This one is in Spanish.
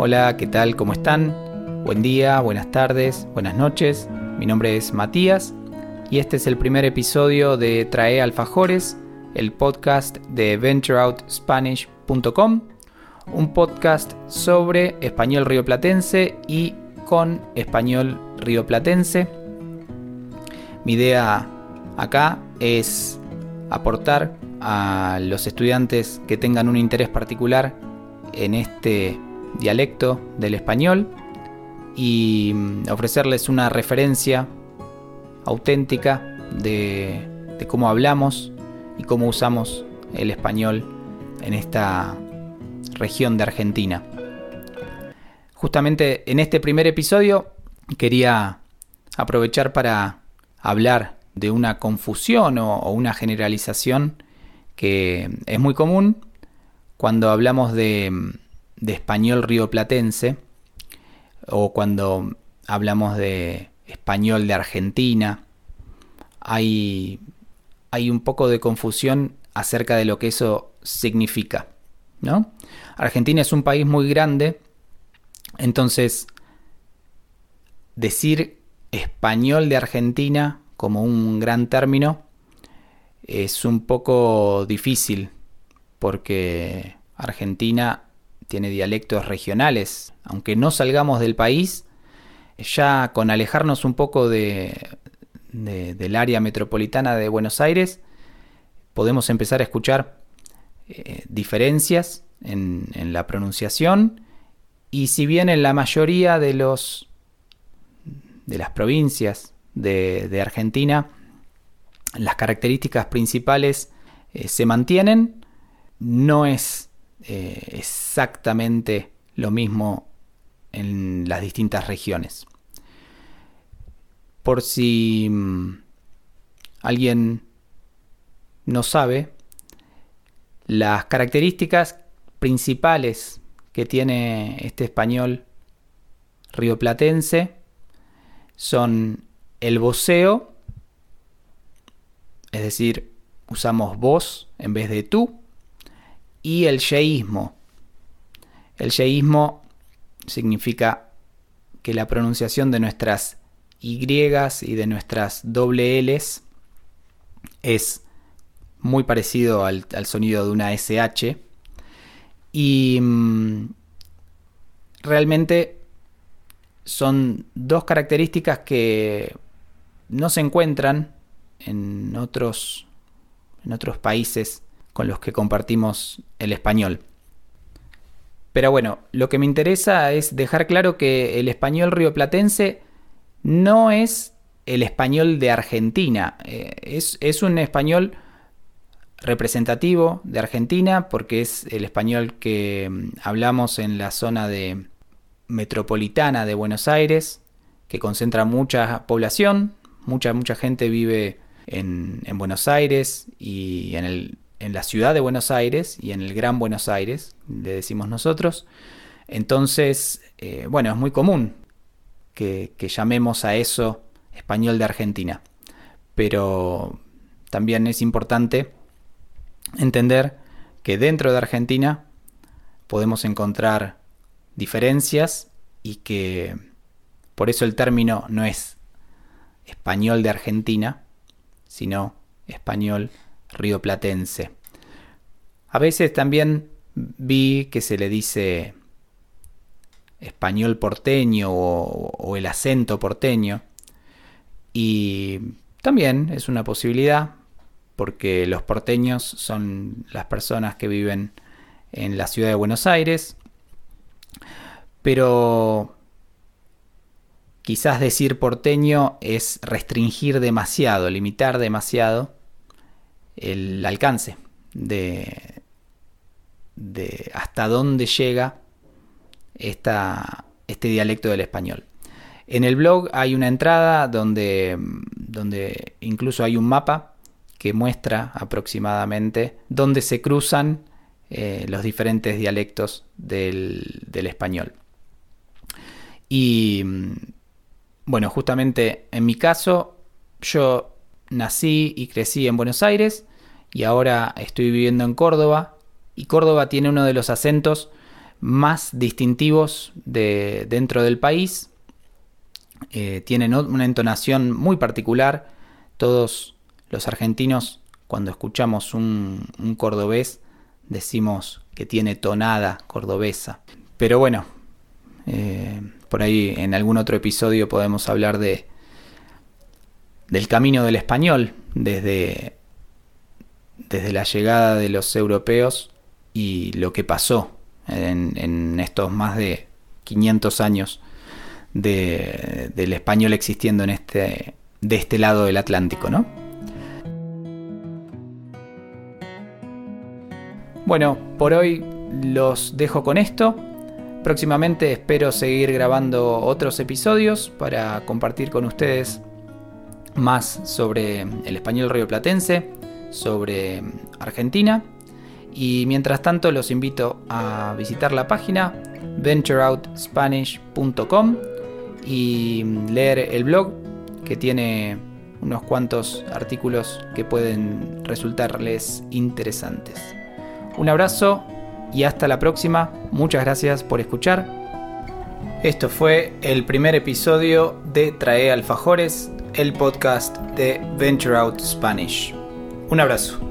Hola, ¿qué tal? ¿Cómo están? Buen día, buenas tardes, buenas noches. Mi nombre es Matías y este es el primer episodio de Trae Alfajores, el podcast de ventureoutspanish.com, un podcast sobre español rioplatense y con español rioplatense. Mi idea acá es aportar a los estudiantes que tengan un interés particular en este dialecto del español y mm, ofrecerles una referencia auténtica de, cómo hablamos y cómo usamos el español en esta región de Argentina. Justamente en este primer episodio quería aprovechar para hablar de una confusión o, una generalización que es muy común cuando hablamos de, de español rioplatense o cuando hablamos de español de Argentina. Hay, hay un poco de confusión acerca de lo que eso significa. ¿no? Argentina es un país muy grande, entonces decir español de Argentina como un gran término es un poco difícil porque Argentina tiene dialectos regionales. Aunque no salgamos del país, ya con alejarnos un poco de, del área metropolitana de Buenos Aires, podemos empezar a escuchar eh, diferencias en, la pronunciación y si bien en la mayoría de los de las provincias de, Argentina las características principales eh, se mantienen, no es eh, exactamente lo mismo en las distintas regiones. Por si mm, alguien no sabe, las características principales que tiene este español rioplatense son el voceo, es decir, usamos vos en vez de tú, y el yeísmo. El yeísmo significa que la pronunciación de nuestras Y y de nuestras doble Ls es muy parecido al, sonido de una SH. Y mm, realmente son dos características que no se encuentran en otros, en otros países con los que compartimos el español. Pero bueno, lo que me interesa es dejar claro que el español rioplatense no es el español de Argentina, eh, es, es un español representativo de Argentina porque es el español que mm, hablamos en la zona de metropolitana de Buenos Aires, que concentra mucha población, mucha, mucha gente vive en, en Buenos Aires y en el en la ciudad de Buenos Aires y en el Gran Buenos Aires, le decimos nosotros. Entonces, eh, bueno, es muy común que, llamemos a eso español de Argentina. Pero también es importante entender que dentro de Argentina podemos encontrar diferencias y que por eso el término no es español de Argentina, sino español rioplatense. A veces también vi que se le dice español porteño o, el acento porteño. Y también es una posibilidad porque los porteños son las personas que viven en la ciudad de Buenos Aires. Pero quizás decir porteño es restringir demasiado, limitar demasiado el alcance de, hasta dónde llega esta, este dialecto del español. En el blog hay una entrada donde, donde incluso hay un mapa que muestra aproximadamente dónde se cruzan eh, los diferentes dialectos del, del español. Y bueno, justamente en mi caso, yo nací y crecí en Buenos Aires y ahora estoy viviendo en Córdoba y Córdoba tiene uno de los acentos más distintivos de, dentro del país. Eh, tienen una entonación muy particular. Todos los argentinos, cuando escuchamos un, cordobés, decimos que tiene tonada cordobesa. Pero bueno, eh, por ahí en algún otro episodio podemos hablar de del camino del español desde, desde la llegada de los europeos y lo que pasó en, estos más de 500 años del español existiendo en este, de este lado del Atlántico, ¿no? Bueno, por hoy los dejo con esto. Próximamente espero seguir grabando otros episodios para compartir con ustedes más sobre el español rioplatense, sobre Argentina y mientras tanto los invito a visitar la página ventureoutspanish.com y leer el blog que tiene unos cuantos artículos que pueden resultarles interesantes. Un abrazo y hasta la próxima. Muchas gracias por escuchar. Esto fue el primer episodio de Trae Alfajores, el podcast de Venture Out Spanish. Un abrazo.